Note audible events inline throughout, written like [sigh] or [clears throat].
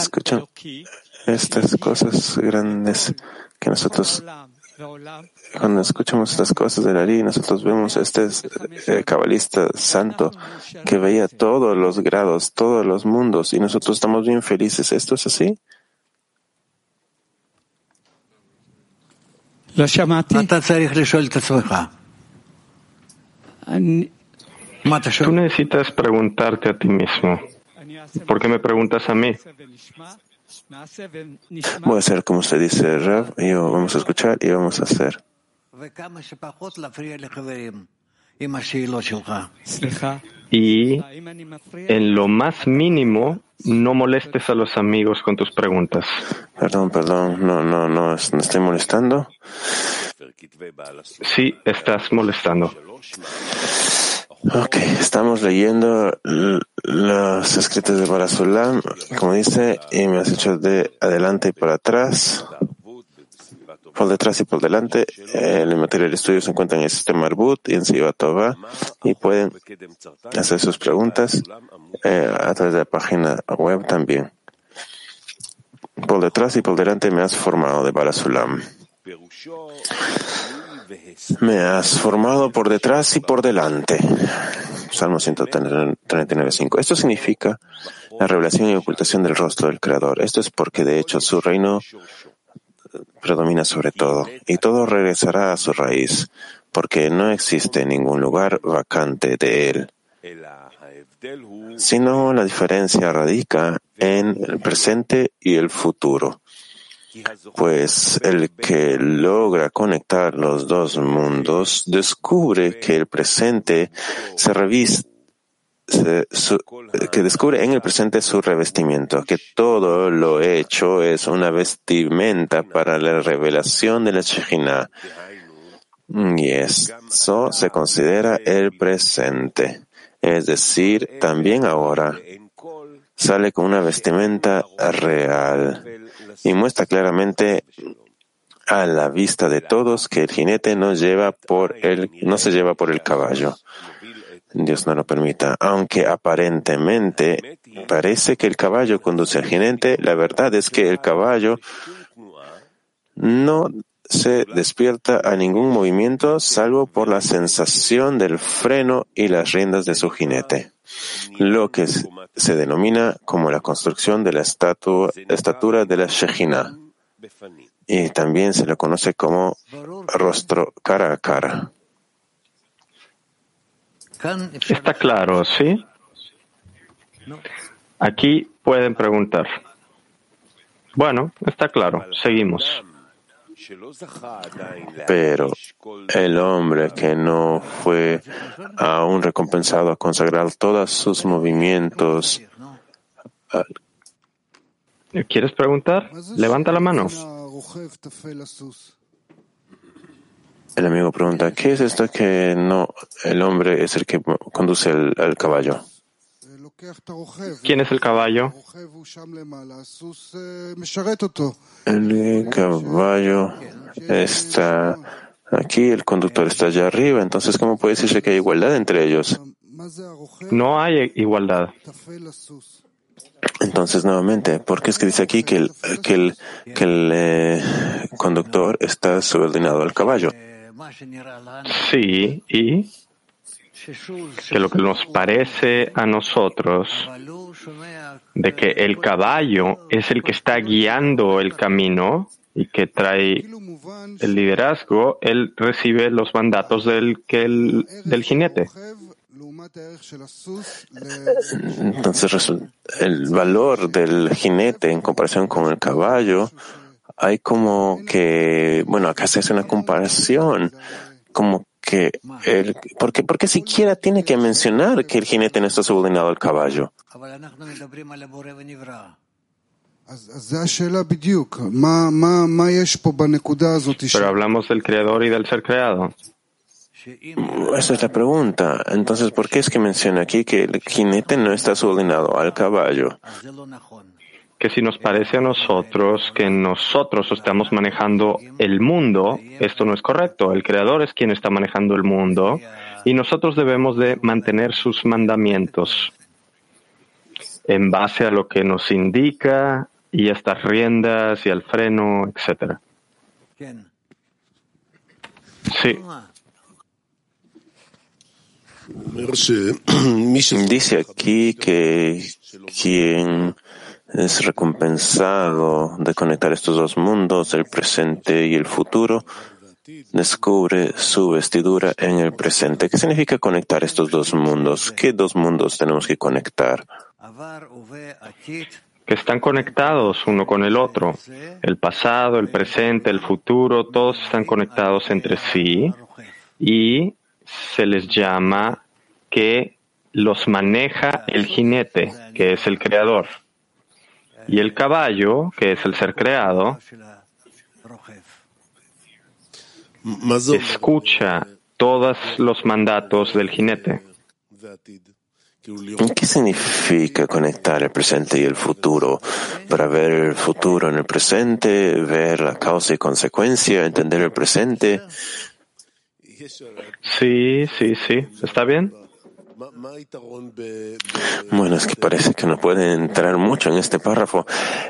Escuchan estas cosas grandes que nosotros, cuando escuchamos estas cosas de Ari, nosotros vemos este eh, cabalista santo que veía todos los grados, todos los mundos y nosotros estamos bien felices. ¿Esto es así? Tú necesitas preguntarte a ti mismo. ¿Por qué me preguntas a mí? Voy a hacer como usted dice, Rav, y vamos a escuchar y vamos a hacer. Y en lo más mínimo, no molestes a los amigos con tus preguntas. Perdón, perdón, no, no, no, no estoy molestando. Sí, estás molestando. Ok, estamos leyendo los escritos de Barasulam, como dice, y me has hecho de adelante y por atrás, por detrás y por delante. El material de estudio se encuentra en el sistema Arbut y en Sivatova y pueden hacer sus preguntas eh, a través de la página web también. Por detrás y por delante me has formado de Barasulam. Me has formado por detrás y por delante. Salmo 139.5. Esto significa la revelación y ocultación del rostro del Creador. Esto es porque de hecho su reino predomina sobre todo y todo regresará a su raíz porque no existe ningún lugar vacante de él. Sino la diferencia radica en el presente y el futuro pues el que logra conectar los dos mundos descubre que el presente se reviste que descubre en el presente su revestimiento, que todo lo hecho es una vestimenta para la revelación de la Shekhinah. Y eso se considera el presente. Es decir, también ahora sale con una vestimenta real y muestra claramente a la vista de todos que el jinete no lleva por no se lleva por el caballo. Dios no lo permita. Aunque aparentemente parece que el caballo conduce al jinete, la verdad es que el caballo no se despierta a ningún movimiento salvo por la sensación del freno y las riendas de su jinete, lo que se denomina como la construcción de la, estatura de la Shejina y también se le conoce como rostro cara a cara. Está claro, ¿sí? Aquí pueden preguntar. Bueno, está claro. Seguimos. Pero el hombre que no fue aún recompensado a consagrar todos sus movimientos. ¿Quieres preguntar? Levanta la mano. El amigo pregunta, ¿qué es esto que no el hombre es el que conduce el caballo? ¿Quién es el caballo? El caballo está aquí, el conductor está allá arriba, entonces ¿cómo puede decirse que hay igualdad entre ellos? No hay igualdad. Entonces, nuevamente, ¿por qué es que dice aquí que el, que el, que el eh, conductor está subordinado al caballo? Sí, y que lo que nos parece a nosotros de que el caballo es el que está guiando el camino y que trae el liderazgo, él recibe los mandatos del, del jinete. Entonces, el valor del jinete en comparación con el caballo, hay como que, bueno, acá se hace una comparación, como que el, porque, porque siquiera tiene que mencionar que el jinete no está subordinado al caballo. Pero hablamos del creador y del ser creado. Esa es la pregunta. Entonces, ¿por qué es que menciona aquí que el jinete no está subordinado al caballo? Que si nos parece a nosotros que nosotros estamos manejando el mundo, esto no es correcto. El Creador es quien está manejando el mundo y nosotros debemos de mantener sus mandamientos. en base a lo que nos indica y a estas riendas y al freno, etcétera. Sí. [clears throat] Dice aquí que quien es recompensado de conectar estos dos mundos, el presente y el futuro, descubre su vestidura en el presente. ¿Qué significa conectar estos dos mundos? ¿Qué dos mundos tenemos que conectar? Que están conectados uno con el otro. El pasado, el presente, el futuro, todos están conectados entre sí y se les llama que los maneja el jinete, que es el creador. Y el caballo, que es el ser creado, escucha todos los mandatos del jinete. ¿Qué significa conectar el presente y el futuro? Para ver el futuro en el presente, ver la causa y consecuencia, entender el presente. Sí, sí, sí. ¿Está bien? Bueno, es que parece que no puede entrar mucho en este párrafo.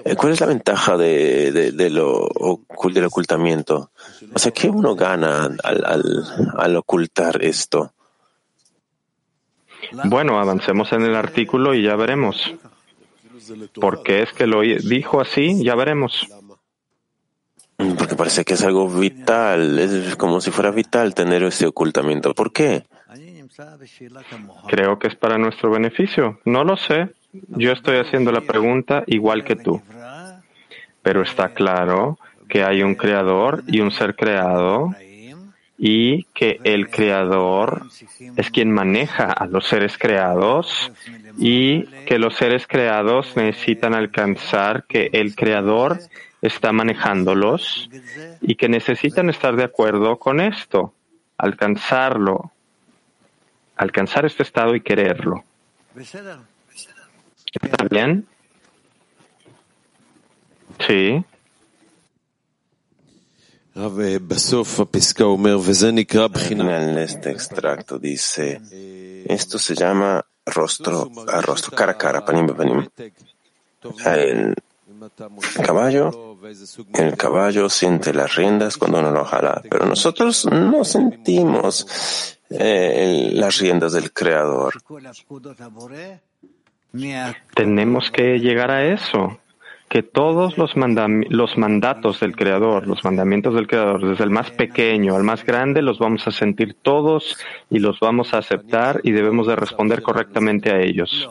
Eh, ¿Cuál es la ventaja de, de, lo, del ocultamiento? O sea, ¿qué uno gana al, ocultar esto? Bueno, avancemos en el artículo y ya veremos. ¿Por qué es que lo dijo así? Ya veremos. Porque parece que es algo vital, es como si fuera vital tener ese ocultamiento. ¿Por qué? Creo que es para nuestro beneficio. No lo sé. Yo estoy haciendo la pregunta igual que tú. Pero está claro que hay un creador y un ser creado y que el creador es quien maneja a los seres creados y que los seres creados necesitan alcanzar que el creador está manejándolos y que necesitan estar de acuerdo con esto, alcanzarlo, alcanzar este estado y quererlo. ¿Está bien? Sí. En este extracto dice, esto se llama rostro a rostro, cara a cara, panim panim. El caballo, el caballo siente las riendas cuando uno lo jala, pero nosotros no sentimos eh, las riendas del Creador. Tenemos que llegar a eso, que todos los, los mandatos del Creador, los mandamientos del Creador, desde el más pequeño al más grande, los vamos a sentir todos y los vamos a aceptar y debemos de responder correctamente a ellos.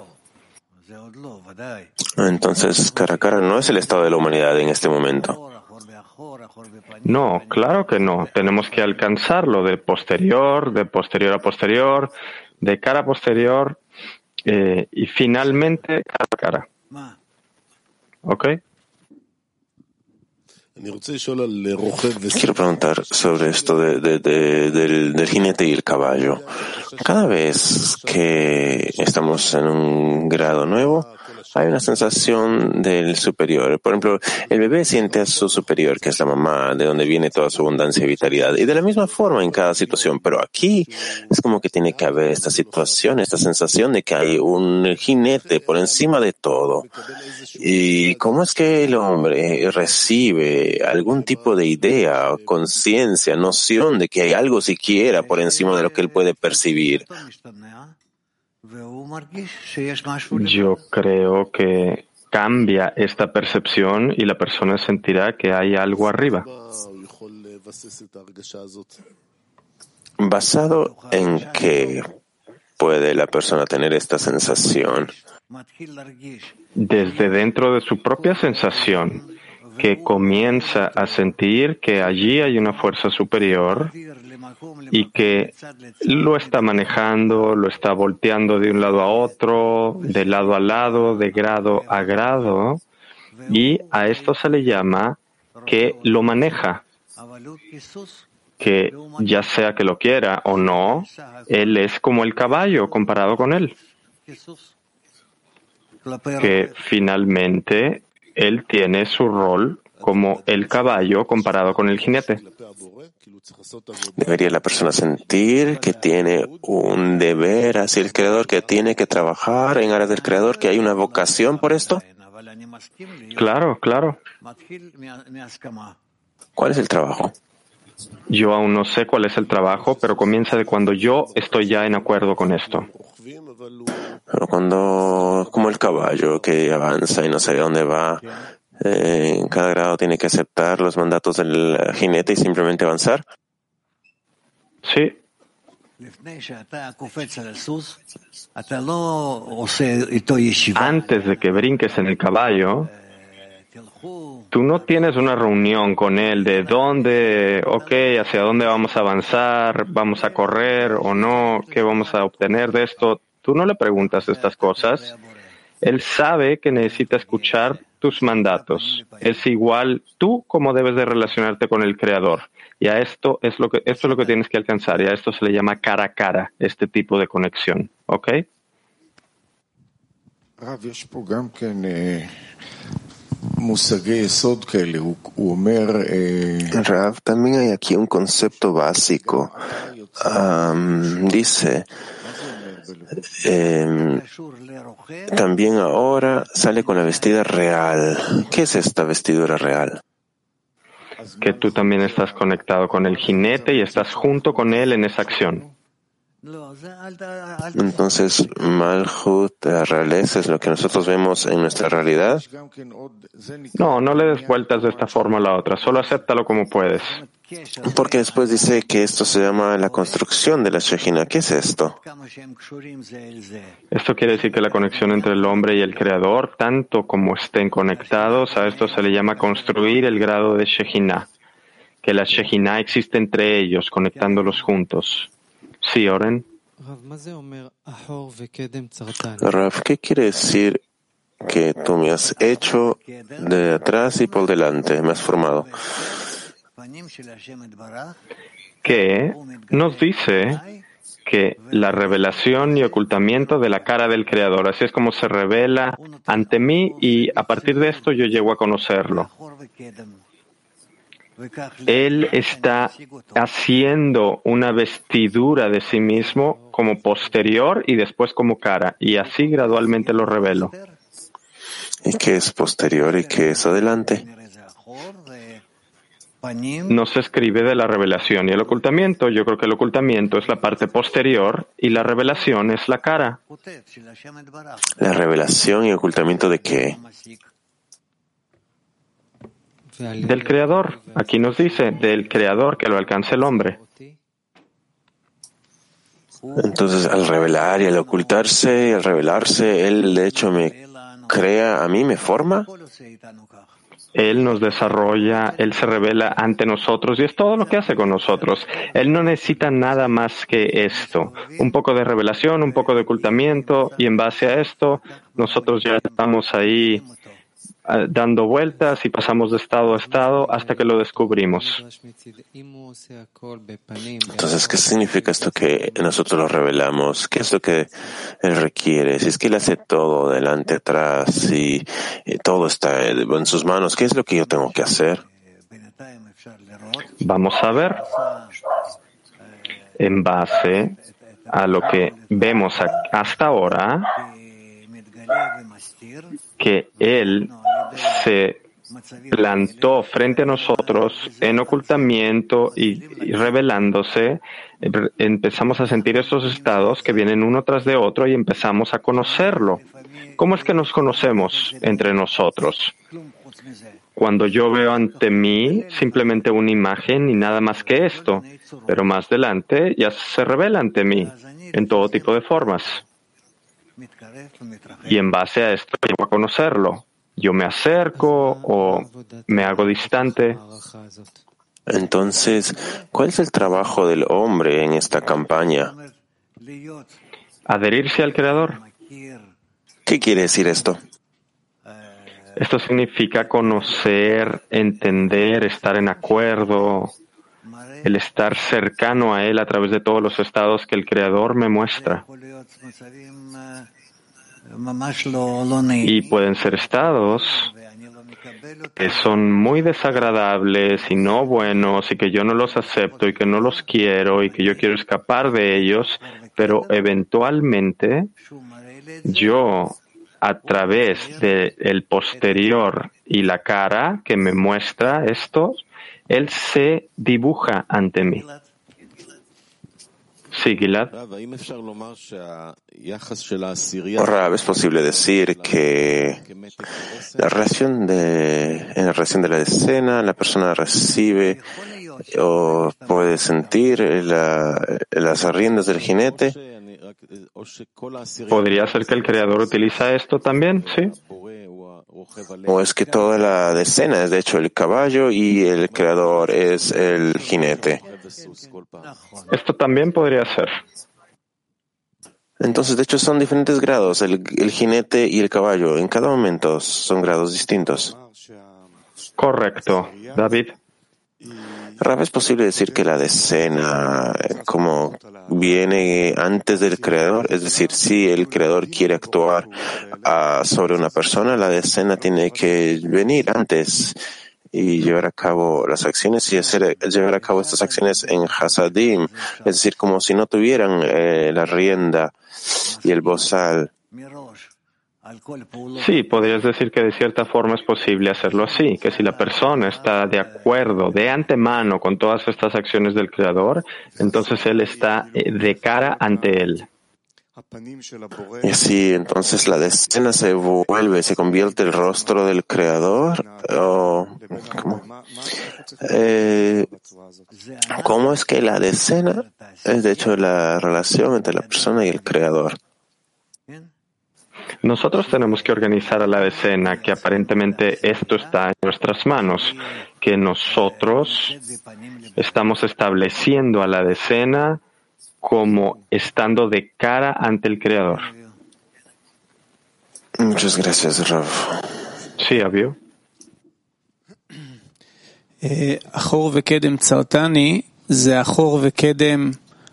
Entonces, cara a cara no es el estado de la humanidad en este momento. No, claro que no. Tenemos que alcanzarlo de posterior, de posterior a posterior, de cara a posterior eh, y finalmente cara a cara. ¿Ok? Quiero preguntar sobre esto de, del, del, jinete y el caballo. Cada vez que estamos en un grado nuevo, hay una sensación del superior. Por ejemplo, el bebé siente a su superior, que es la mamá, de donde viene toda su abundancia y vitalidad. Y de la misma forma en cada situación. Pero aquí es como que tiene que haber esta situación, esta sensación de que hay un jinete por encima de todo. ¿Y cómo es que el hombre recibe algún tipo de idea, conciencia, noción de que hay algo siquiera por encima de lo que él puede percibir? Yo creo que cambia esta percepción y la persona sentirá que hay algo arriba. ¿Basado en qué puede la persona tener esta sensación? Desde dentro de su propia sensación, que comienza a sentir que allí hay una fuerza superior y que lo está manejando, lo está volteando de un lado a otro, de lado a lado, de grado a grado, y a esto se le llama que lo maneja, que ya sea que lo quiera o no, él es como el caballo comparado con él, que finalmente él tiene su rol como el caballo comparado con el jinete. Debería la persona sentir que tiene un deber hacia el Creador, que tiene que trabajar en áreas del Creador, que hay una vocación por esto. Claro, claro. ¿Cuál es el trabajo? Yo aún no sé cuál es el trabajo, pero comienza de cuando yo estoy ya en acuerdo con esto. Pero cuando, como el caballo que avanza y no sabe dónde va, eh, en cada grado tiene que aceptar los mandatos del jinete y simplemente avanzar. Sí. Antes de que brinques en el caballo, tú no tienes una reunión con él de dónde, ok, hacia dónde vamos a avanzar, vamos a correr o no, qué vamos a obtener de esto. Tú no le preguntas estas cosas. Él sabe que necesita escuchar tus mandatos. Es igual tú cómo debes de relacionarte con el Creador. Y a esto es lo que, esto es lo que tienes que alcanzar. Y a esto se le llama cara a cara, este tipo de conexión. ¿Ok? Rav, también hay aquí un concepto básico. dice, eh, también ahora sale con la vestida real. ¿Qué es esta vestidura real? Que tú también estás conectado con el jinete y estás junto con él en esa acción. Entonces, Malhut, la realeza, es lo que nosotros vemos en nuestra realidad. No, no le des vueltas de esta forma a la otra, solo acéptalo como puedes. Porque después dice que esto se llama la construcción de la Shejina. ¿Qué es esto? Esto quiere decir que la conexión entre el hombre y el Creador, tanto como estén conectados, a esto se le llama construir el grado de Shejina. Que la Shejina existe entre ellos, conectándolos juntos. Sí, Oren. Rav, ¿qué quiere decir que tú me has hecho de atrás y por delante, me has formado? Que nos dice que la revelación y ocultamiento de la cara del Creador, así es como se revela ante mí y a partir de esto yo llego a conocerlo. Él está haciendo una vestidura de sí mismo como posterior y después como cara, y así gradualmente lo revelo. ¿Y qué es posterior y qué es adelante? No se escribe de la revelación y el ocultamiento. Yo creo que el ocultamiento es la parte posterior y la revelación es la cara. ¿La revelación y ocultamiento de qué? Del Creador. Aquí nos dice, del Creador que lo alcance el hombre. Entonces, al revelar y al ocultarse, al revelarse, Él de hecho me crea a mí, me forma. Él nos desarrolla, Él se revela ante nosotros y es todo lo que hace con nosotros. Él no necesita nada más que esto. Un poco de revelación, un poco de ocultamiento y en base a esto nosotros ya estamos ahí dando vueltas y pasamos de estado a estado hasta que lo descubrimos. Entonces, ¿qué significa esto que nosotros lo revelamos? ¿Qué es lo que él requiere? Si es que él hace todo delante, atrás y, todo está en sus manos, ¿qué es lo que yo tengo que hacer? Vamos a ver en base a lo que vemos hasta ahora que Él se plantó frente a nosotros en ocultamiento y, revelándose, empezamos a sentir esos estados que vienen uno tras de otro y empezamos a conocerlo. ¿Cómo es que nos conocemos entre nosotros? Cuando yo veo ante mí simplemente una imagen y nada más que esto, pero más adelante ya se revela ante mí en todo tipo de formas. Y en base a esto llego a conocerlo. Yo me acerco o me hago distante. Entonces, ¿cuál es el trabajo del hombre en esta campaña? Adherirse al Creador. ¿Qué quiere decir esto? Esto significa conocer, entender, estar en acuerdo, el estar cercano a Él a través de todos los estados que el Creador me muestra. Y pueden ser estados que son muy desagradables y no buenos y que yo no los acepto y que no los quiero y que yo quiero escapar de ellos, pero eventualmente yo a través del posterior y la cara que me muestra esto, él se dibuja ante mí. Sí, Gilad. es posible decir que la relación de, en la relación de la escena, la persona recibe o puede sentir las riendas del jinete. Podría ser que el creador utiliza esto también, sí. O es que toda la escena es de hecho el caballo y el creador es el jinete. Esto también podría ser. Entonces, de hecho, son diferentes grados, el, jinete y el caballo. En cada momento son grados distintos. Correcto, David. Rav, ¿es posible decir que la decena, como viene antes del creador? Es decir, si el creador quiere actuar ah, sobre una persona, la decena tiene que venir antes y llevar a cabo las acciones y hacer, llevar a cabo estas acciones en Hasadim, es decir, como si no tuvieran eh, la rienda y el bozal. Sí, podrías decir que de cierta forma es posible hacerlo así, que si la persona está de acuerdo de antemano con todas estas acciones del Creador, entonces él está eh, de cara ante él. Y así entonces la decena se vuelve, se convierte el rostro del creador. O, eh, ¿cómo? es que la decena es de hecho la relación entre la persona y el creador? Nosotros tenemos que organizar a la decena, que aparentemente esto está en nuestras manos, que nosotros estamos estableciendo a la decena como estando de cara ante el Creador. Muchas gracias, Rav. Sí, Abio. Eh,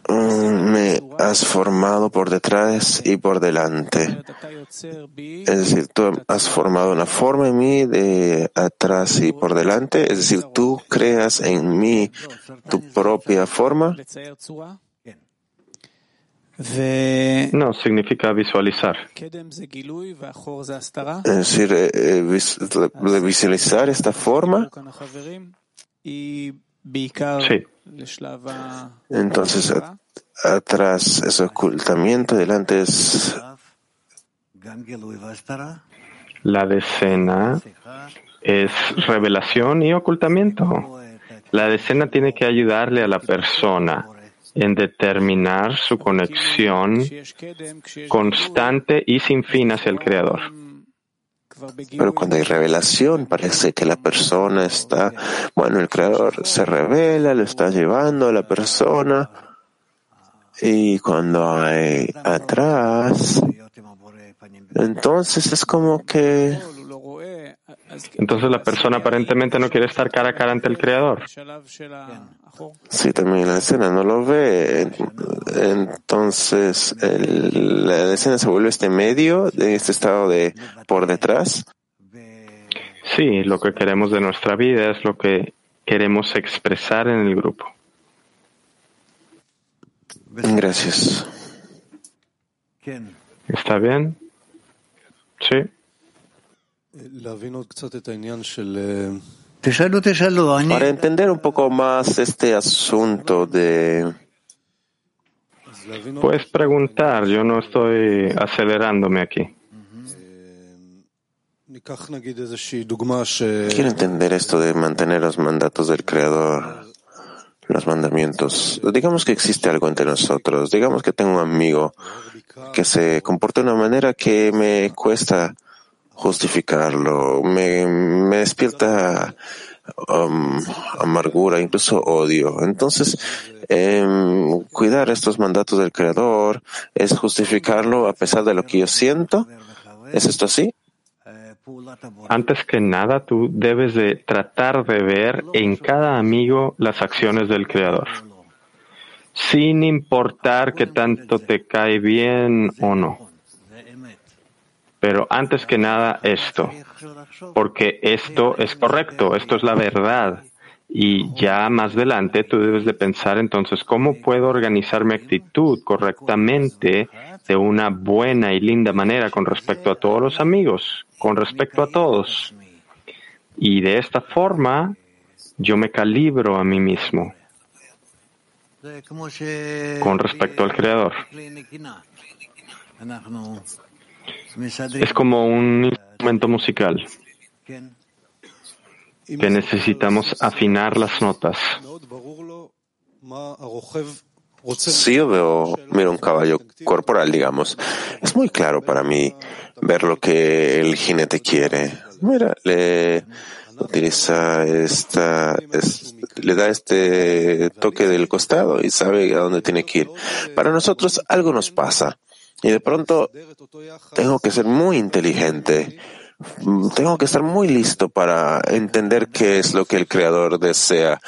mm, me has formado por detrás y por delante. Es decir, tú has formado una forma en mí de atrás y por delante. Es decir, tú creas en mí tu propia forma. No, significa visualizar. Es decir, eh, eh, visualizar esta forma. Sí. Entonces, atrás es ocultamiento, delante es. La decena es revelación y ocultamiento. La decena tiene que ayudarle a la persona en determinar su conexión constante y sin fin hacia el Creador. Pero cuando hay revelación, parece que la persona está, bueno, el Creador se revela, lo está llevando a la persona, y cuando hay atrás, entonces es como que entonces la persona aparentemente no quiere estar cara a cara ante el Creador. Sí, también la escena no lo ve. Entonces la escena se vuelve este medio, de este estado de por detrás. Sí, lo que queremos de nuestra vida es lo que queremos expresar en el grupo. Gracias. ¿Está bien? Sí. Para entender un poco más este asunto de... Puedes preguntar, yo no estoy acelerándome aquí. Quiero entender esto de mantener los mandatos del Creador, los mandamientos. Digamos que existe algo entre nosotros. Digamos que tengo un amigo que se comporta de una manera que me cuesta justificarlo, me, me despierta um, amargura, incluso odio. Entonces, em, cuidar estos mandatos del Creador es justificarlo a pesar de lo que yo siento. ¿Es esto así? Antes que nada, tú debes de tratar de ver en cada amigo las acciones del Creador, sin importar que tanto te cae bien o no. Pero antes que nada esto, porque esto es correcto, esto es la verdad. Y ya más adelante tú debes de pensar entonces cómo puedo organizar mi actitud correctamente de una buena y linda manera con respecto a todos los amigos, con respecto a todos. Y de esta forma yo me calibro a mí mismo con respecto al Creador. Es como un instrumento musical que necesitamos afinar las notas. Si yo veo, miro un caballo corporal, digamos, es muy claro para mí ver lo que el jinete quiere. Mira, le utiliza esta, le da este toque del costado y sabe a dónde tiene que ir. Para nosotros algo nos pasa y de pronto tengo que ser muy inteligente tengo que estar muy listo para entender qué es lo que el creador desea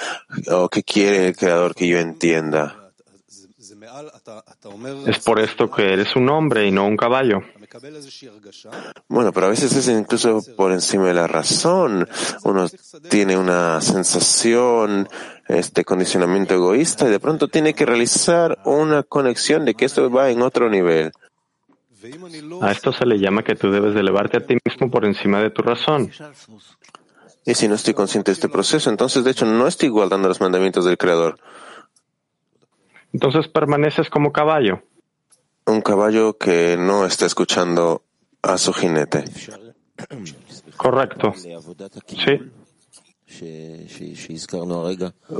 o qué quiere el creador que yo entienda. Es por esto que eres un hombre y no un caballo. Bueno, pero a veces es incluso por encima de la razón. Uno tiene una sensación, este condicionamiento egoísta y de pronto tiene que realizar una conexión de que esto va en otro nivel. A esto se le llama que tú debes de elevarte a ti mismo por encima de tu razón. Y si no estoy consciente de este proceso, entonces de hecho no estoy guardando los mandamientos del Creador. Entonces permaneces como caballo. Un caballo que no está escuchando a su jinete. Correcto. Sí.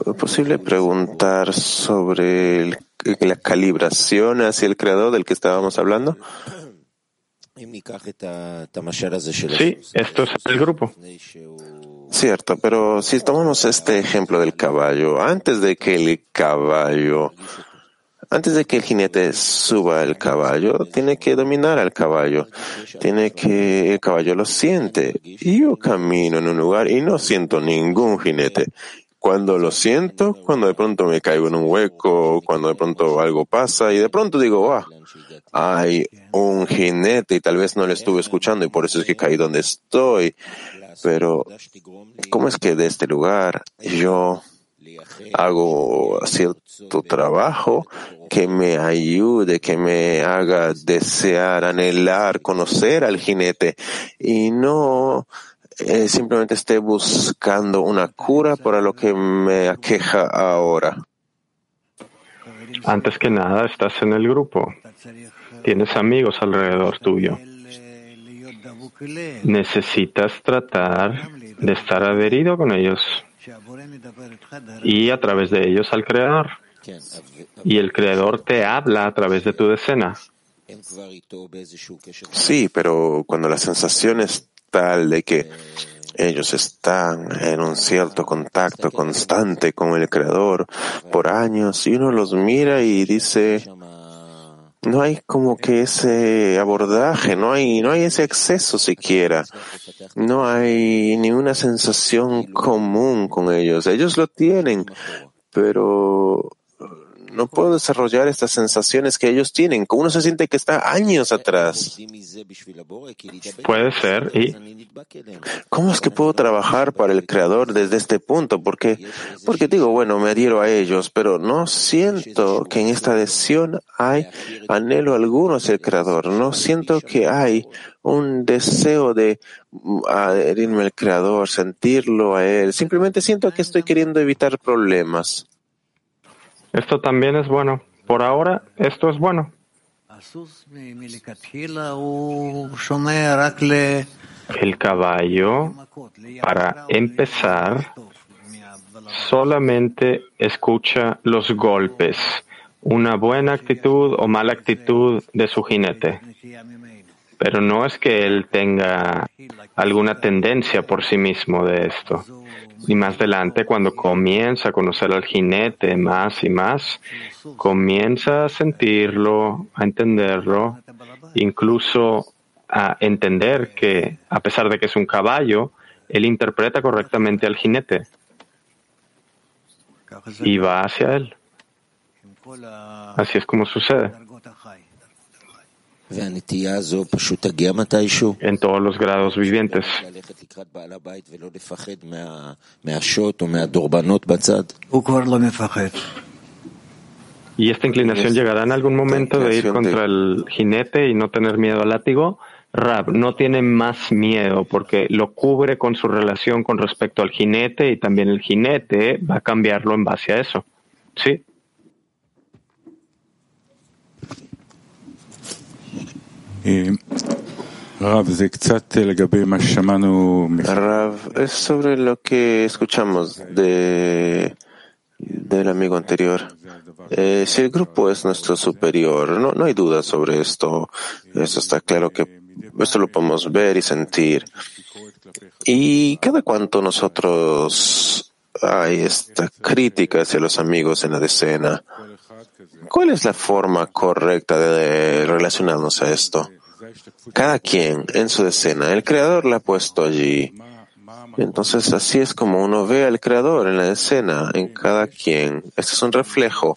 ¿Es posible preguntar sobre la calibración hacia el creador del que estábamos hablando? Sí, esto es el grupo. Cierto, pero si tomamos este ejemplo del caballo, antes de que el caballo antes de que el jinete suba el caballo, tiene que dominar al caballo. Tiene que, el caballo lo siente. Yo camino en un lugar y no siento ningún jinete. Cuando lo siento, cuando de pronto me caigo en un hueco, cuando de pronto algo pasa y de pronto digo, ah, hay un jinete y tal vez no le estuve escuchando y por eso es que caí donde estoy. Pero, ¿cómo es que de este lugar yo hago cierto trabajo que me ayude, que me haga desear, anhelar, conocer al jinete y no eh, simplemente esté buscando una cura para lo que me aqueja ahora. Antes que nada, estás en el grupo. Tienes amigos alrededor tuyo. Necesitas tratar de estar adherido con ellos y a través de ellos al Creador. Y el Creador te habla a través de tu decena. Sí, pero cuando la sensación es tal de que ellos están en un cierto contacto constante con el Creador por años y uno los mira y dice, no hay como que ese abordaje, no hay, no hay ese exceso siquiera, no hay ni una sensación común con ellos. Ellos lo tienen, pero no puedo desarrollar estas sensaciones que ellos tienen. Uno se siente que está años atrás. Puede ser. ¿Y cómo es que puedo trabajar para el creador desde este punto? Porque, porque digo, bueno, me adhiero a ellos, pero no siento que en esta adhesión hay anhelo alguno hacia el creador. No siento que hay un deseo de adherirme al creador, sentirlo a él. Simplemente siento que estoy queriendo evitar problemas. Esto también es bueno. Por ahora, esto es bueno. El caballo, para empezar, solamente escucha los golpes, una buena actitud o mala actitud de su jinete. Pero no es que él tenga alguna tendencia por sí mismo de esto. Y más adelante, cuando comienza a conocer al jinete más y más, comienza a sentirlo, a entenderlo, incluso a entender que, a pesar de que es un caballo, él interpreta correctamente al jinete y va hacia él. Así es como sucede. En todos los grados vivientes. ¿Y esta inclinación llegará en algún momento de ir contra el jinete y no tener miedo al látigo? Rab no tiene más miedo porque lo cubre con su relación con respecto al jinete y también el jinete va a cambiarlo en base a eso. ¿Sí? Rav, es sobre lo que escuchamos de, del amigo anterior. Eh, si el grupo es nuestro superior, no, no hay duda sobre esto. Eso está claro que esto lo podemos ver y sentir. Y cada cuanto nosotros hay esta crítica hacia los amigos en la decena, ¿cuál es la forma correcta de relacionarnos a esto? Cada quien en su decena, el creador la ha puesto allí. Entonces así es como uno ve al creador en la escena, en cada quien. Este es un reflejo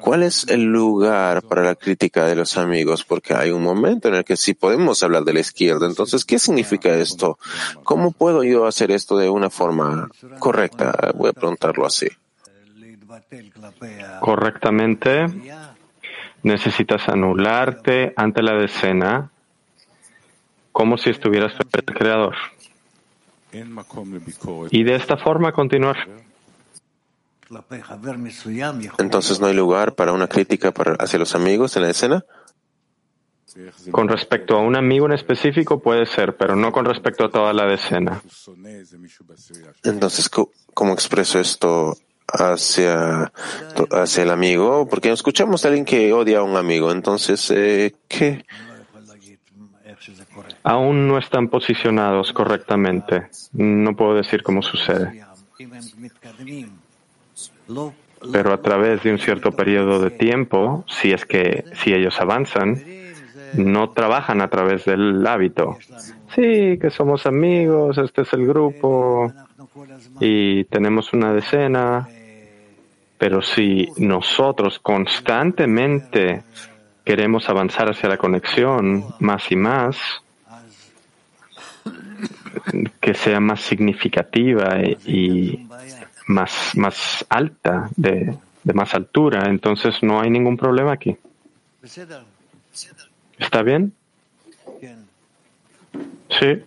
¿Cuál es el lugar para la crítica de los amigos? Porque hay un momento en el que sí podemos hablar de la izquierda. Entonces, ¿qué significa esto? ¿Cómo puedo yo hacer esto de una forma correcta? Voy a preguntarlo así. Correctamente, necesitas anularte ante la decena como si estuvieras el creador. Y de esta forma continuar. Entonces no hay lugar para una crítica hacia los amigos en la escena. Con respecto a un amigo en específico puede ser, pero no con respecto a toda la escena. Entonces, ¿cómo expreso esto hacia, hacia el amigo? Porque escuchamos a alguien que odia a un amigo. Entonces, eh, ¿qué? Aún no están posicionados correctamente. No puedo decir cómo sucede pero a través de un cierto periodo de tiempo, si es que si ellos avanzan, no trabajan a través del hábito. Sí, que somos amigos, este es el grupo y tenemos una decena, pero si nosotros constantemente queremos avanzar hacia la conexión más y más, que sea más significativa y más, más alta, de, de más altura, entonces no hay ningún problema aquí. ¿Está bien? Sí.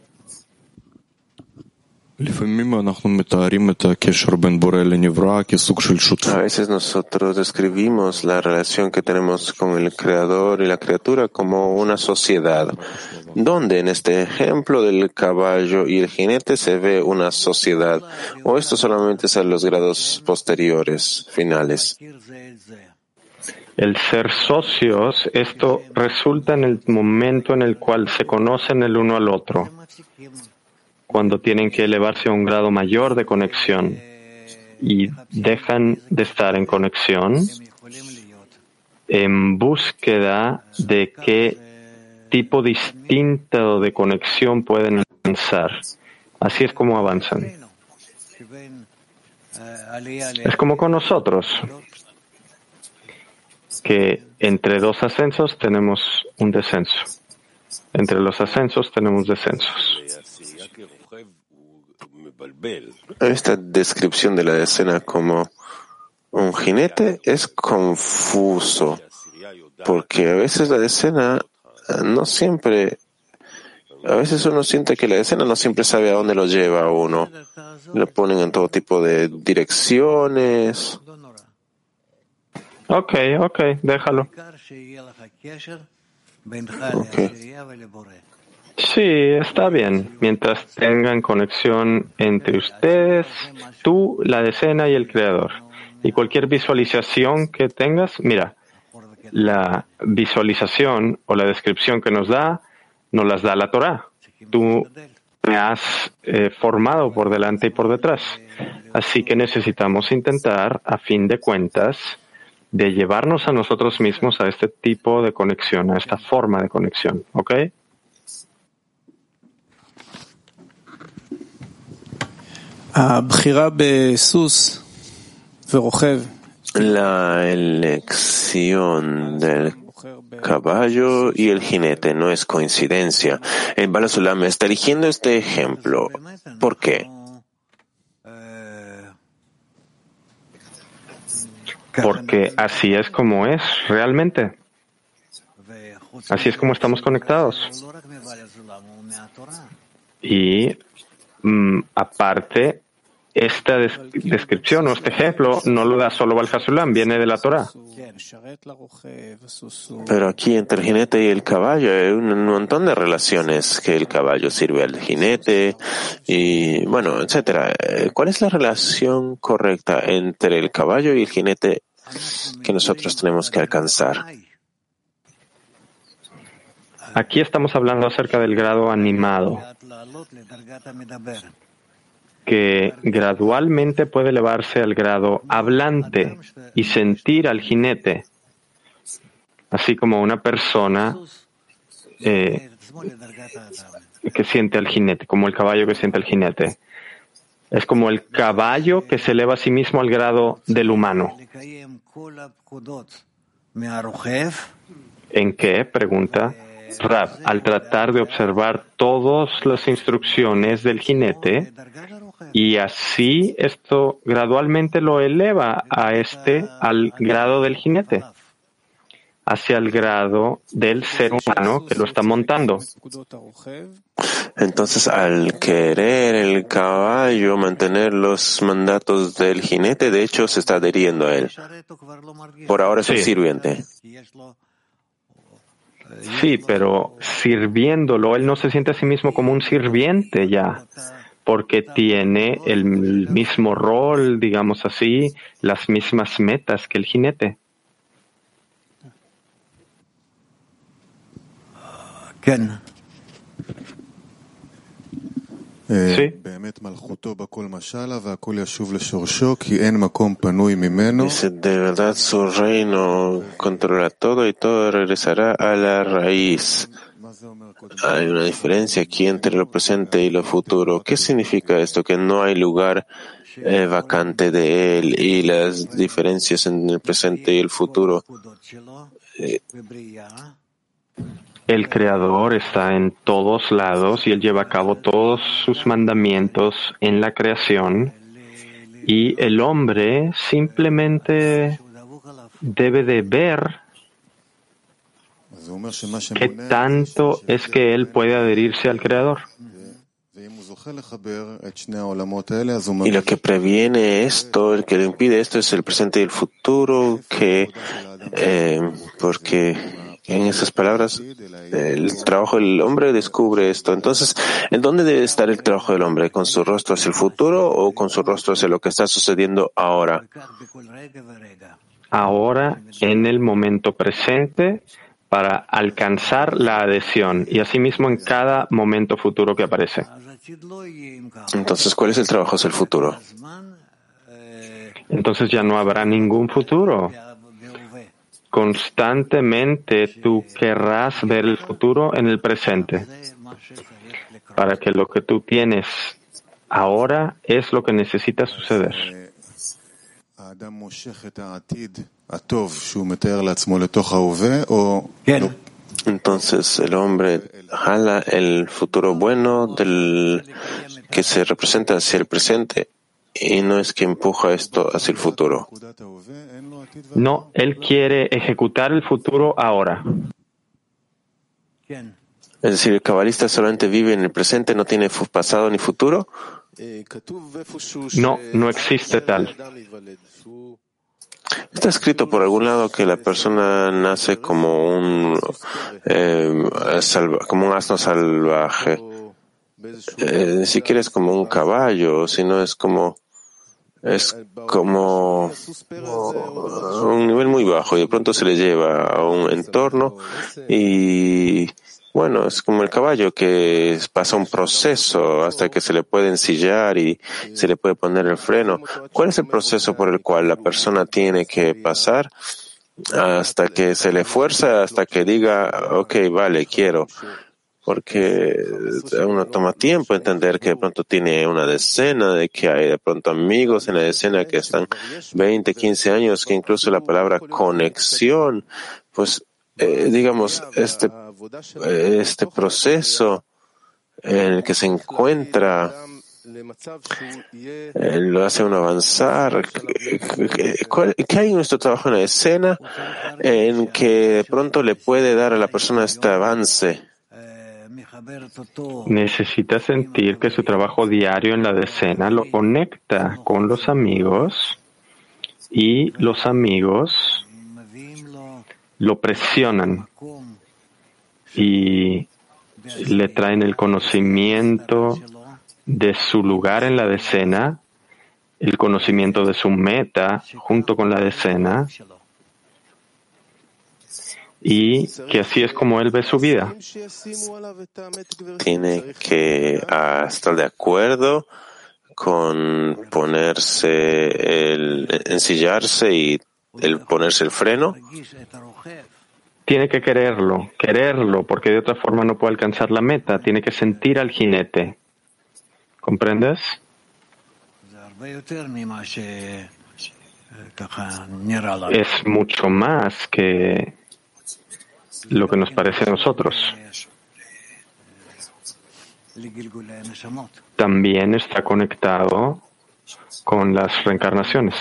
A veces nosotros describimos la relación que tenemos con el Creador y la criatura como una sociedad, donde en este ejemplo del caballo y el jinete se ve una sociedad, o esto solamente es en los grados posteriores, finales. El ser socios, esto resulta en el momento en el cual se conocen el uno al otro cuando tienen que elevarse a un grado mayor de conexión y dejan de estar en conexión en búsqueda de qué tipo distinto de conexión pueden alcanzar. Así es como avanzan. Es como con nosotros, que entre dos ascensos tenemos un descenso. Entre los ascensos tenemos descensos. Esta descripción de la escena como un jinete es confuso, porque a veces la escena no siempre, a veces uno siente que la escena no siempre sabe a dónde lo lleva a uno. Lo ponen en todo tipo de direcciones. Ok, ok, déjalo. Okay. Sí, está bien. Mientras tengan conexión entre ustedes, tú, la decena y el creador. Y cualquier visualización que tengas, mira, la visualización o la descripción que nos da, nos las da la Torah. Tú me has eh, formado por delante y por detrás. Así que necesitamos intentar, a fin de cuentas, de llevarnos a nosotros mismos a este tipo de conexión, a esta forma de conexión. ¿Ok? La elección del caballo y el jinete. No es coincidencia. El Balasulam está eligiendo este ejemplo. ¿Por qué? Porque así es como es realmente. Así es como estamos conectados. Y mm, aparte, esta descripción o este ejemplo no lo da solo Balhasulam, viene de la Torah. Pero aquí entre el jinete y el caballo hay un montón de relaciones que el caballo sirve al jinete y bueno, etcétera. ¿Cuál es la relación correcta entre el caballo y el jinete que nosotros tenemos que alcanzar? Aquí estamos hablando acerca del grado animado que gradualmente puede elevarse al grado hablante y sentir al jinete, así como una persona eh, que siente al jinete, como el caballo que siente al jinete. Es como el caballo que se eleva a sí mismo al grado del humano. ¿En qué? Pregunta Al tratar de observar todas las instrucciones del jinete, y así esto gradualmente lo eleva a este al grado del jinete, hacia el grado del ser humano que lo está montando. Entonces, al querer el caballo mantener los mandatos del jinete, de hecho se está adheriendo a él. Por ahora es un sirviente. Sí, pero sirviéndolo, él no se siente a sí mismo como un sirviente ya porque tiene el mismo rol, digamos así, las mismas metas que el jinete. Sí. Dice, de verdad su reino controla todo y todo regresará a la raíz. Hay una diferencia aquí entre lo presente y lo futuro. ¿Qué significa esto? Que no hay lugar eh, vacante de él y las diferencias en el presente y el futuro. Eh, el Creador está en todos lados y Él lleva a cabo todos sus mandamientos en la creación y el hombre simplemente debe de ver ¿Qué tanto es que él puede adherirse al Creador? Y lo que previene esto, el que le impide esto es el presente y el futuro, que eh, porque en esas palabras el trabajo del hombre descubre esto. Entonces, ¿en dónde debe estar el trabajo del hombre? ¿Con su rostro hacia el futuro o con su rostro hacia lo que está sucediendo ahora? Ahora, en el momento presente, para alcanzar la adhesión y asimismo en cada momento futuro que aparece. Entonces, ¿cuál es el trabajo hacia el futuro? Entonces ya no habrá ningún futuro. Constantemente tú querrás ver el futuro en el presente. Para que lo que tú tienes ahora es lo que necesita suceder. Entonces el hombre jala el futuro bueno del que se representa hacia el presente y no es que empuja esto hacia el futuro. No, él quiere ejecutar el futuro ahora. Es decir, el cabalista solamente vive en el presente, no tiene pasado ni futuro. No, no existe tal. Está escrito por algún lado que la persona nace como un eh, como un asno salvaje. Eh, ni siquiera es como un caballo, sino es como es como un nivel muy bajo y de pronto se le lleva a un entorno y bueno, es como el caballo que pasa un proceso hasta que se le puede ensillar y se le puede poner el freno. ¿Cuál es el proceso por el cual la persona tiene que pasar hasta que se le fuerza, hasta que diga, ok, vale, quiero? Porque uno toma tiempo entender que de pronto tiene una decena, de que hay de pronto amigos en la decena que están 20, 15 años, que incluso la palabra conexión, pues eh, digamos, este, este proceso en el que se encuentra eh, lo hace uno avanzar. ¿Qué hay en nuestro trabajo en la escena en que de pronto le puede dar a la persona este avance? Necesita sentir que su trabajo diario en la decena lo conecta con los amigos y los amigos lo presionan y le traen el conocimiento de su lugar en la decena, el conocimiento de su meta junto con la decena, y que así es como él ve su vida. Tiene que ah, estar de acuerdo con ponerse el ensillarse y el ponerse el freno. Tiene que quererlo, quererlo, porque de otra forma no puede alcanzar la meta. Tiene que sentir al jinete. ¿Comprendes? Es mucho más que lo que nos parece a nosotros. También está conectado con las reencarnaciones.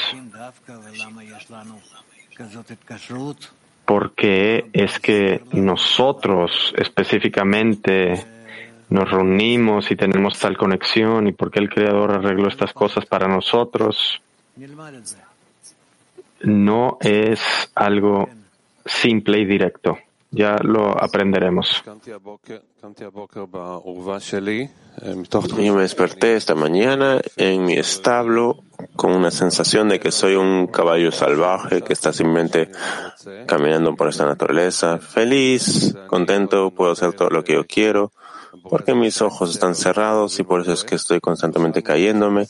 Porque es que nosotros específicamente nos reunimos y tenemos tal conexión y por qué el Creador arregló estas cosas para nosotros, no es algo simple y directo. Ya lo aprenderemos. Yo me desperté esta mañana en mi establo con una sensación de que soy un caballo salvaje que está simplemente caminando por esta naturaleza, feliz, contento, puedo hacer todo lo que yo quiero porque mis ojos están cerrados y por eso es que estoy constantemente cayéndome.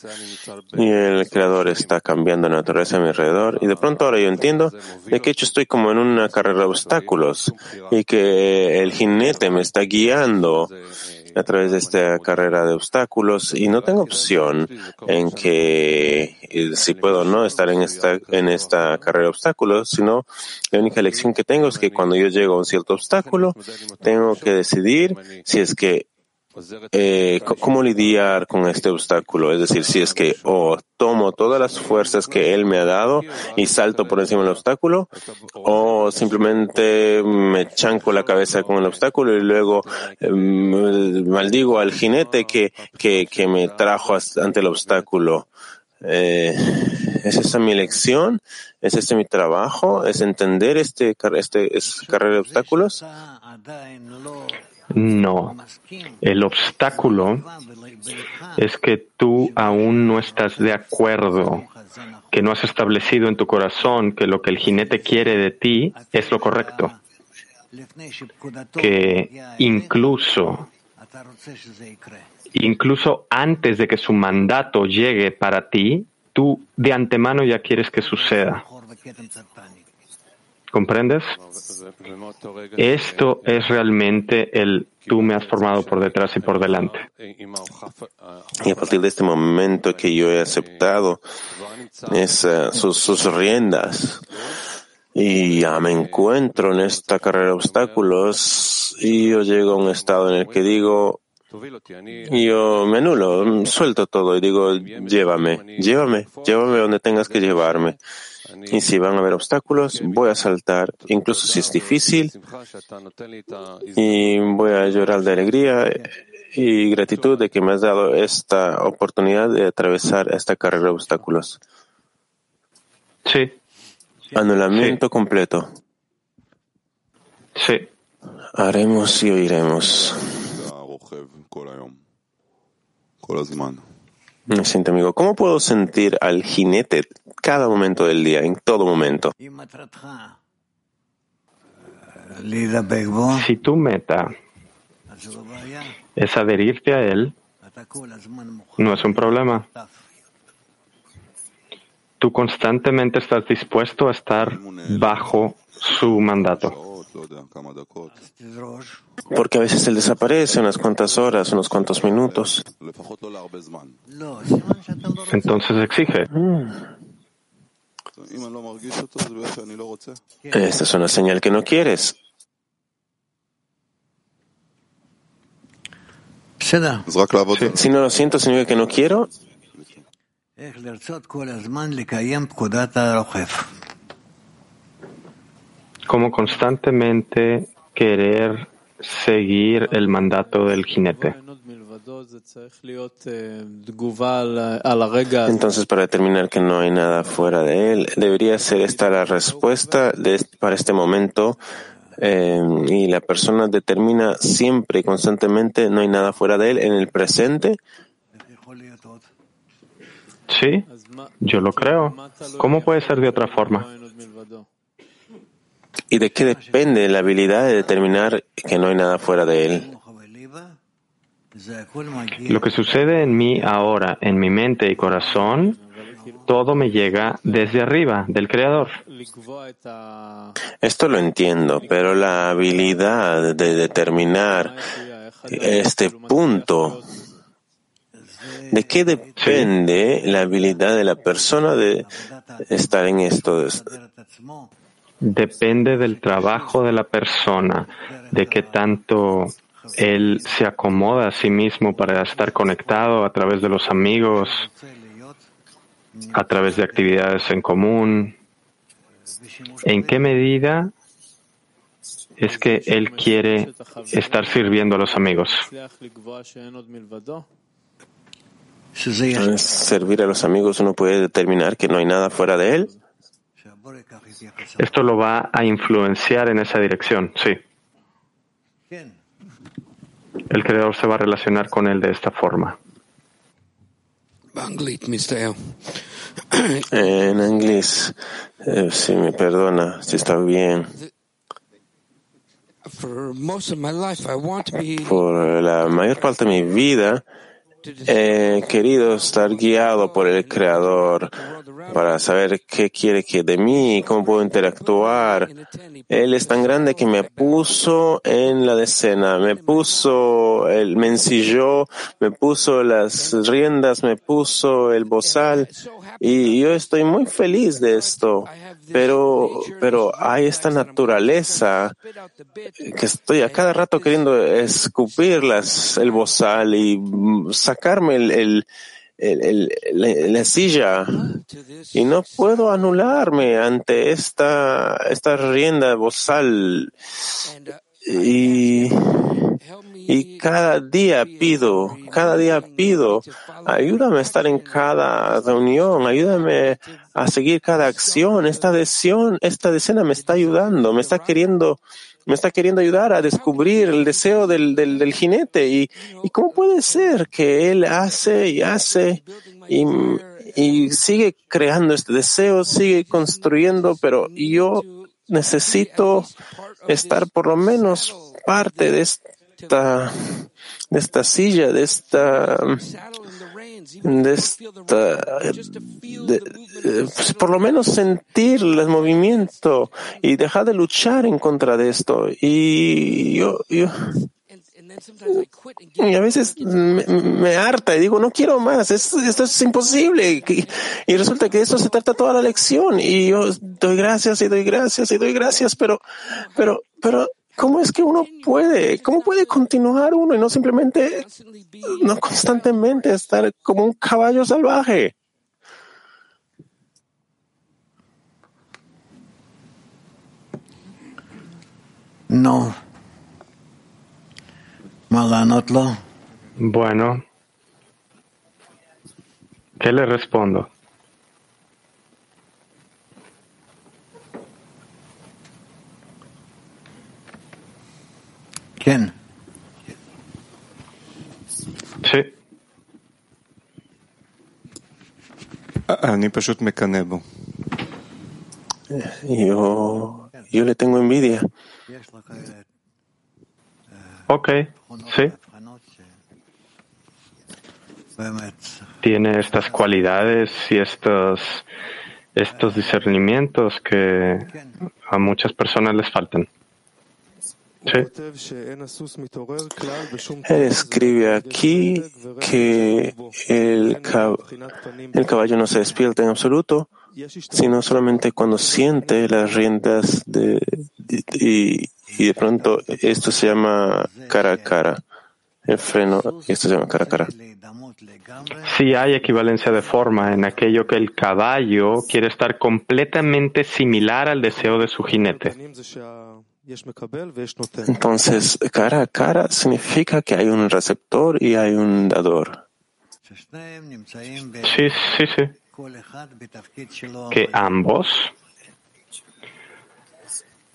Y el creador está cambiando la naturaleza a mi alrededor. Y de pronto ahora yo entiendo de que hecho estoy como en una carrera de obstáculos y que el jinete me está guiando a través de esta carrera de obstáculos y no tengo opción en que eh, si puedo o no estar en esta, en esta carrera de obstáculos, sino la única elección que tengo es que cuando yo llego a un cierto obstáculo, tengo que decidir si es que eh, ¿Cómo lidiar con este obstáculo? Es decir, si es que o tomo todas las fuerzas que él me ha dado y salto por encima del obstáculo, o simplemente me chanco la cabeza con el obstáculo y luego em, maldigo al jinete que, que, que me trajo ante el obstáculo. Eh, ¿Es esa mi elección? ¿Es este mi trabajo? ¿Es entender este, este, este carrera de obstáculos? No. El obstáculo es que tú aún no estás de acuerdo, que no has establecido en tu corazón que lo que el jinete quiere de ti es lo correcto. Que incluso, incluso antes de que su mandato llegue para ti, tú de antemano ya quieres que suceda. ¿Comprendes? Esto es realmente el tú me has formado por detrás y por delante. Y a partir de este momento que yo he aceptado sus, sus riendas y ya me encuentro en esta carrera de obstáculos y yo llego a un estado en el que digo, yo me anulo, suelto todo y digo, llévame, llévame, llévame donde tengas que llevarme. Y si van a haber obstáculos, voy a saltar, incluso si es difícil, y voy a llorar de alegría y gratitud de que me has dado esta oportunidad de atravesar esta carrera de obstáculos. Sí. Anulamiento completo. Sí. Haremos y oiremos. Me siento amigo. ¿Cómo puedo sentir al jinete cada momento del día, en todo momento? Si tu meta es adherirte a él, no es un problema. Tú constantemente estás dispuesto a estar bajo su mandato. Porque a veces él desaparece unas cuantas horas, unos cuantos minutos. Entonces exige. Esta es una señal que no quieres. Si no lo siento, significa que no quiero. Como constantemente querer seguir el mandato del jinete. Entonces, para determinar que no hay nada fuera de él, debería ser esta la respuesta de, para este momento. Eh, y la persona determina siempre y constantemente no hay nada fuera de él en el presente. Sí, yo lo creo. ¿Cómo puede ser de otra forma? ¿Y de qué depende la habilidad de determinar que no hay nada fuera de él? Lo que sucede en mí ahora, en mi mente y corazón, todo me llega desde arriba, del Creador. Esto lo entiendo, pero la habilidad de determinar este punto, ¿de qué depende la habilidad de la persona de estar en esto? Depende del trabajo de la persona, de qué tanto él se acomoda a sí mismo para estar conectado a través de los amigos, a través de actividades en común. ¿En qué medida es que él quiere estar sirviendo a los amigos? Servir a los amigos uno puede determinar que no hay nada fuera de él. Esto lo va a influenciar en esa dirección, sí. El creador se va a relacionar con él de esta forma. En inglés, eh, si me perdona, si está bien. Por la mayor parte de mi vida he querido estar guiado por el Creador para saber qué quiere que de mí, cómo puedo interactuar. Él es tan grande que me puso en la decena, me puso el mencillo, me puso las riendas, me puso el bozal y yo estoy muy feliz de esto. Pero, pero hay esta naturaleza que estoy a cada rato queriendo escupir las, el bozal y sacarme el la, silla y no puedo anularme ante esta, esta rienda bozal y, y cada día pido, cada día pido, ayúdame a estar en cada reunión, ayúdame a seguir cada acción. Esta decisión, esta decena me está ayudando, me está queriendo me está queriendo ayudar a descubrir el deseo del, del, jinete. Y, cómo puede ser que él hace y hace y, sigue creando este deseo, sigue construyendo, pero yo necesito estar por lo menos parte de esta, de esta silla, de esta de esta, de, pues por lo menos sentir el movimiento y dejar de luchar en contra de esto. Y yo, yo y a veces me, harta y digo, no quiero más, esto, es imposible. Y, resulta que de eso se trata toda la lección. Y yo doy gracias y doy gracias y doy gracias, pero, pero, pero ¿Cómo es que uno puede? ¿Cómo puede continuar uno y no simplemente, no constantemente estar como un caballo salvaje? No. Bueno, ¿qué le respondo? Sí. Yo, yo le tengo envidia. Ok, sí. Tiene estas cualidades y estos, estos discernimientos que a muchas personas les faltan. Él escribe aquí que el, caballo no se despierta en absoluto, sino solamente cuando siente las riendas de, y, de pronto esto se llama cara a cara. el freno, esto se llama cara a cara. Sí hay equivalencia de forma en aquello que el caballo quiere estar completamente similar al deseo de su jinete. Entonces, cara a cara significa que hay un receptor y hay un dador. Sí, sí, sí. Que ambos,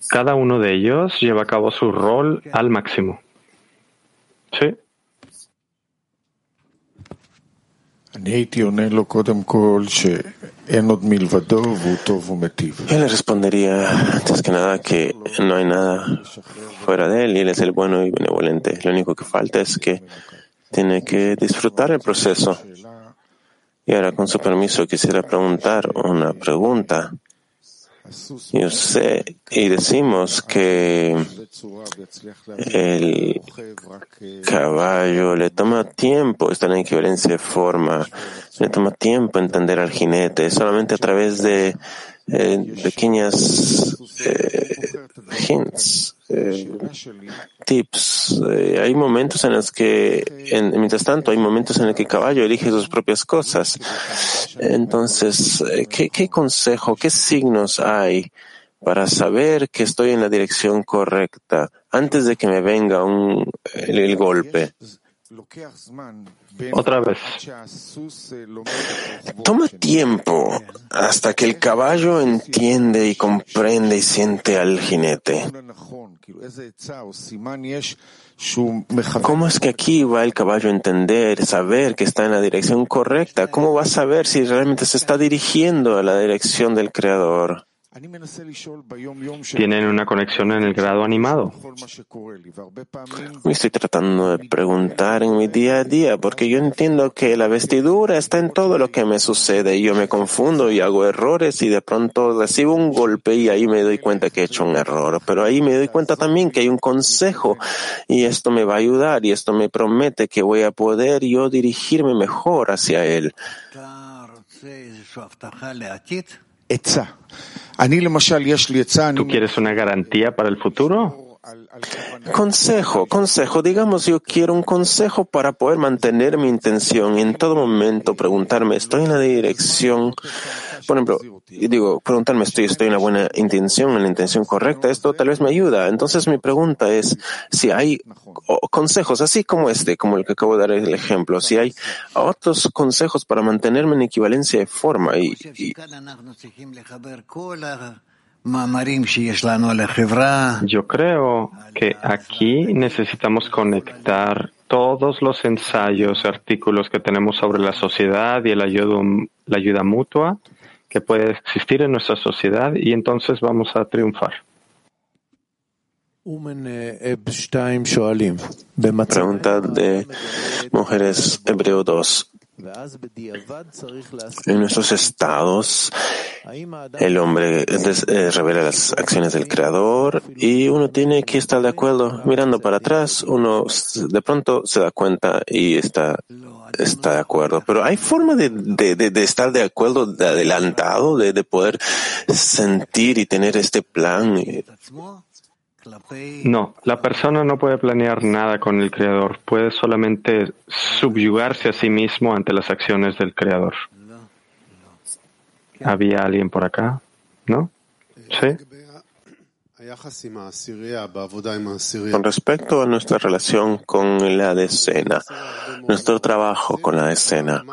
cada uno de ellos lleva a cabo su rol al máximo. Sí. Yo le respondería antes que nada que no hay nada fuera de él y él es el bueno y benevolente. Lo único que falta es que tiene que disfrutar el proceso. Y ahora, con su permiso, quisiera preguntar una pregunta. Yo sé, y decimos que el caballo le toma tiempo estar en equivalencia de forma, le toma tiempo entender al jinete, solamente a través de eh, pequeñas eh, hints, eh, tips. Eh, hay momentos en los que, en, mientras tanto, hay momentos en los que el caballo elige sus propias cosas. Entonces, eh, ¿qué, qué consejo, qué signos hay para saber que estoy en la dirección correcta antes de que me venga un, el golpe? Otra vez. Toma tiempo hasta que el caballo entiende y comprende y siente al jinete. ¿Cómo es que aquí va el caballo a entender, saber que está en la dirección correcta? ¿Cómo va a saber si realmente se está dirigiendo a la dirección del Creador? Tienen una conexión en el grado animado. Me estoy tratando de preguntar en mi día a día porque yo entiendo que la vestidura está en todo lo que me sucede y yo me confundo y hago errores y de pronto recibo un golpe y ahí me doy cuenta que he hecho un error. Pero ahí me doy cuenta también que hay un consejo y esto me va a ayudar y esto me promete que voy a poder yo dirigirme mejor hacia él. ¿Tú quieres una garantía para el futuro? Consejo, consejo. Digamos, yo quiero un consejo para poder mantener mi intención y en todo momento preguntarme, ¿estoy en la dirección? Por ejemplo, digo, preguntarme, ¿estoy, estoy en la buena intención, en la intención correcta? Esto tal vez me ayuda. Entonces mi pregunta es si hay consejos, así como este, como el que acabo de dar el ejemplo, si hay otros consejos para mantenerme en equivalencia de forma y yo creo que aquí necesitamos conectar todos los ensayos, artículos que tenemos sobre la sociedad y el ayuda, la ayuda mutua que puede existir en nuestra sociedad y entonces vamos a triunfar. Pregunta de Mujeres Hebreo 2. En nuestros estados, el hombre eh, revela las acciones del Creador y uno tiene que estar de acuerdo. Mirando para atrás, uno de pronto se da cuenta y está, está de acuerdo. Pero hay forma de, de, estar de acuerdo, de adelantado, de, de poder sentir y tener este plan. No, la persona no puede planear nada con el Creador, puede solamente subyugarse a sí mismo ante las acciones del Creador. ¿Había alguien por acá? ¿No? ¿Sí? Con respecto a nuestra relación con la decena, nuestro trabajo con la decena,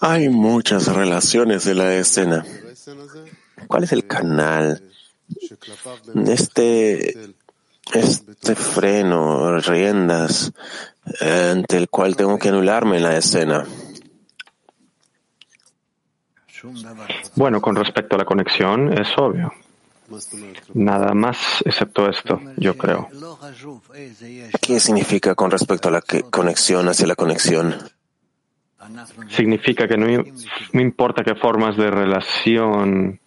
hay muchas relaciones de la decena. ¿Cuál es el canal este, este freno, riendas, ante el cual tengo que anularme en la escena. Bueno, con respecto a la conexión, es obvio. Nada más excepto esto, yo creo. ¿Qué significa con respecto a la conexión hacia la conexión? Significa que no, no importa qué formas de relación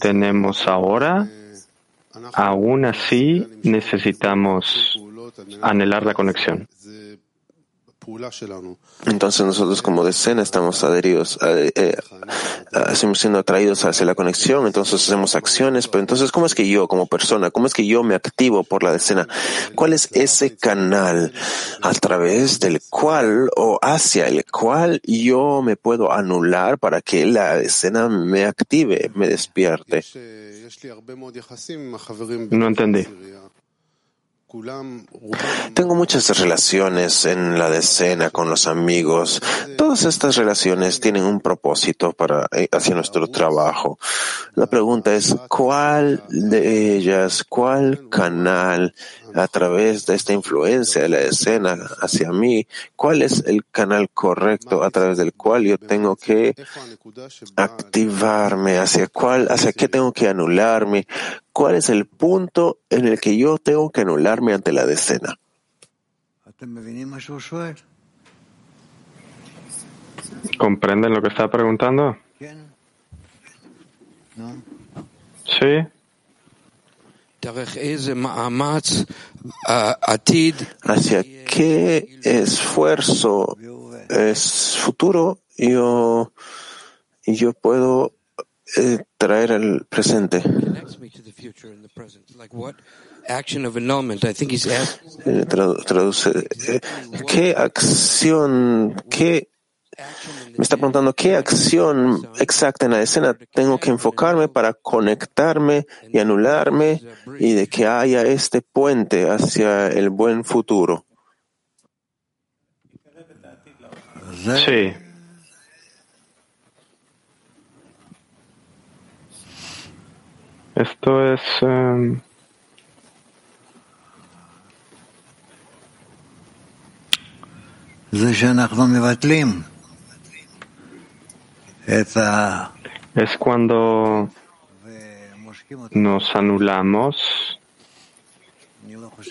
tenemos ahora, Aún así, necesitamos anhelar la conexión. Entonces nosotros como decena estamos adheridos, eh, hacemos siendo atraídos hacia la conexión, entonces hacemos acciones, pero entonces, ¿cómo es que yo como persona, cómo es que yo me activo por la decena? ¿Cuál es ese canal a través del cual o hacia el cual yo me puedo anular para que la decena me active, me despierte? No entendí. [sighs] Tengo muchas relaciones en la decena con los amigos. Todas estas relaciones tienen un propósito para eh, hacia nuestro trabajo. La pregunta es cuál de ellas, cuál canal a través de esta influencia de la escena hacia mí, cuál es el canal correcto a través del cual yo tengo que activarme, hacia cuál, hacia qué tengo que anularme, cuál es el punto en el que yo tengo que anularme ante la decena. ¿Comprenden lo que está preguntando? Sí. ¿Hacia qué esfuerzo es futuro yo, yo puedo eh, traer al presente? Eh, traduce, eh, ¿qué acción, qué me está preguntando qué acción exacta en la escena tengo que enfocarme para conectarme y anularme y de que haya este puente hacia el buen futuro. Sí. Esto es... Um... Es cuando nos anulamos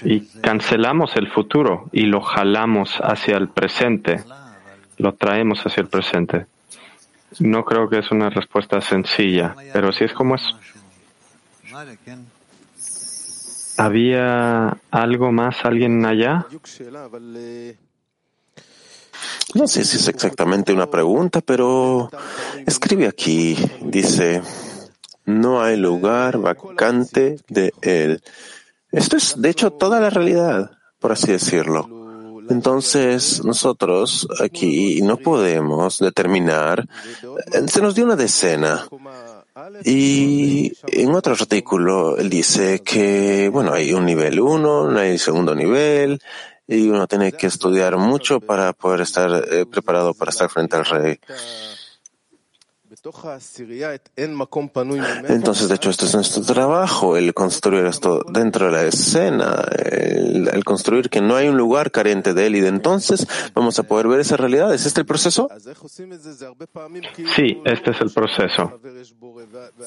y cancelamos el futuro y lo jalamos hacia el presente, lo traemos hacia el presente. No creo que es una respuesta sencilla, pero si es como es. ¿Había algo más, alguien allá? No sé si es exactamente una pregunta, pero escribe aquí, dice, no hay lugar vacante de él. Esto es, de hecho, toda la realidad, por así decirlo. Entonces, nosotros aquí no podemos determinar, se nos dio una decena. Y en otro artículo él dice que, bueno, hay un nivel 1, no hay segundo nivel, y uno tiene que estudiar mucho para poder estar eh, preparado para estar frente al rey. Entonces, de hecho, esto es nuestro trabajo, el construir esto dentro de la escena, el, construir que no hay un lugar carente de él y de entonces vamos a poder ver esa realidad. ¿Es este el proceso? Sí, este es el proceso.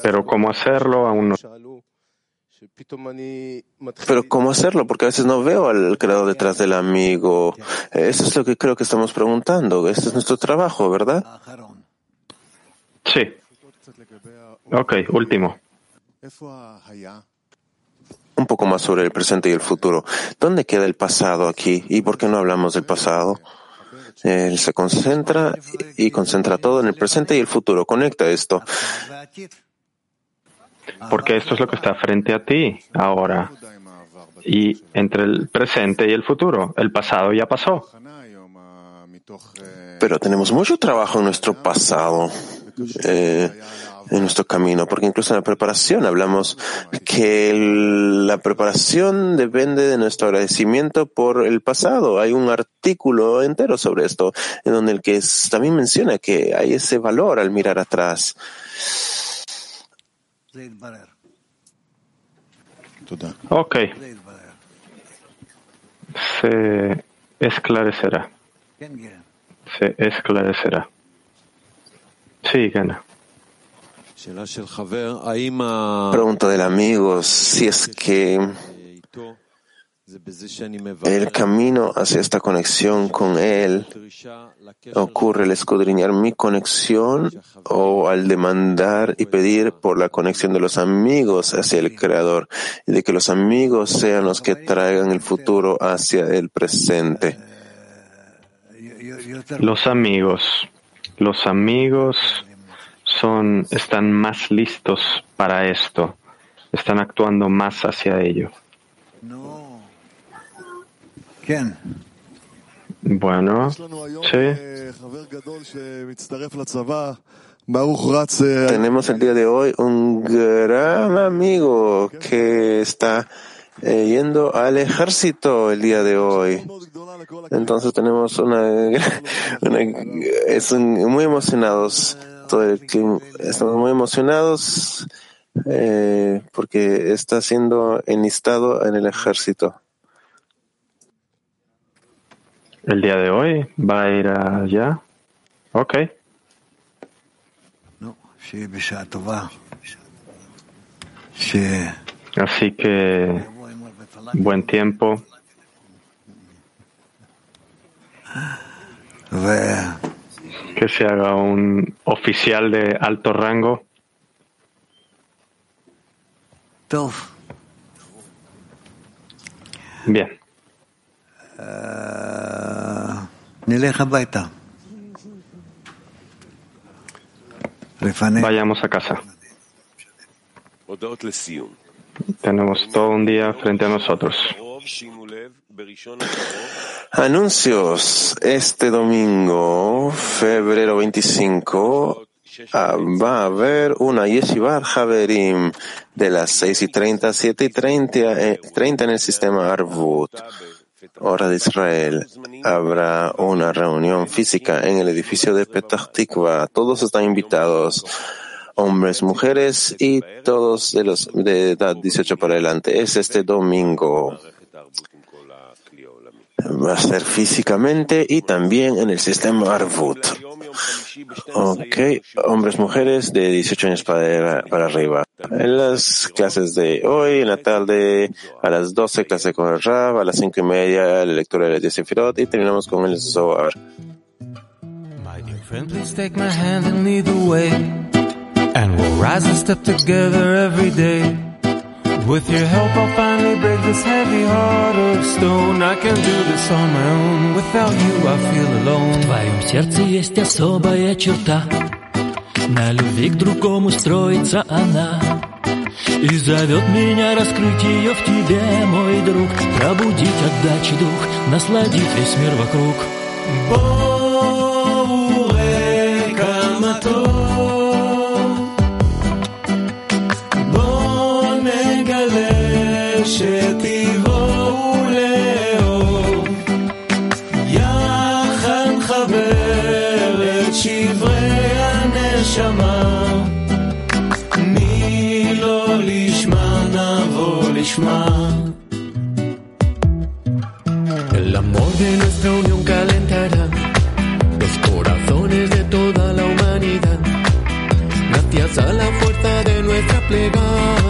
Pero cómo hacerlo aún no. Pero ¿cómo hacerlo? Porque a veces no veo al creador detrás del amigo. Eso es lo que creo que estamos preguntando. Este es nuestro trabajo, ¿verdad? Sí. Ok, último. Un poco más sobre el presente y el futuro. ¿Dónde queda el pasado aquí? ¿Y por qué no hablamos del pasado? Él se concentra y concentra todo en el presente y el futuro. Conecta esto. Porque esto es lo que está frente a ti ahora. Y entre el presente y el futuro. El pasado ya pasó. Pero tenemos mucho trabajo en nuestro pasado, eh, en nuestro camino, porque incluso en la preparación hablamos que la preparación depende de nuestro agradecimiento por el pasado. Hay un artículo entero sobre esto, en donde el que también menciona que hay ese valor al mirar atrás. Ok. Se esclarecerá. Se esclarecerá. Sí, gana. Pregunta del amigo si es que el camino hacia esta conexión con Él ocurre al escudriñar mi conexión o al demandar y pedir por la conexión de los amigos hacia el Creador y de que los amigos sean los que traigan el futuro hacia el presente. Los amigos, los amigos son, están más listos para esto, están actuando más hacia ello. Bueno, sí. Tenemos el día de hoy un gran amigo que está eh, yendo al ejército el día de hoy. Entonces tenemos una, una es muy emocionados. Todo el, estamos muy emocionados eh, porque está siendo enlistado en el ejército. El día de hoy va a ir allá. Ok. Así que buen tiempo. Que se haga un oficial de alto rango. Bien. Vayamos a casa. Tenemos todo un día frente a nosotros. Anuncios. Este domingo, febrero 25, ah, va a haber una Yeshiva Haverim de las 6 y 30 a 7 y 30, eh, en el sistema Arvut, hora de Israel. Habrá una reunión física en el edificio de Petah Tikva. Todos están invitados hombres, mujeres y todos de los de edad 18 para adelante. Es este domingo. Va a ser físicamente y también en el sistema Arvut. Ok, hombres, mujeres de 18 años para, para arriba. En las clases de hoy, en la tarde, a las 12, clase con el Rab, a las 5 y media, la lectura de Sefirot y terminamos con el Zohar. And we'll rise and step together every day. With your help, I'll finally break this heavy heart of stone. I can do this on my own. Without you, I feel alone. В твоем сердце есть особая черта. На любви к другому строится она. И зовет меня раскрыть ее в тебе, мой друг. Пробудить отдачи дух, насладить весь мир вокруг. Боуэ humanidad,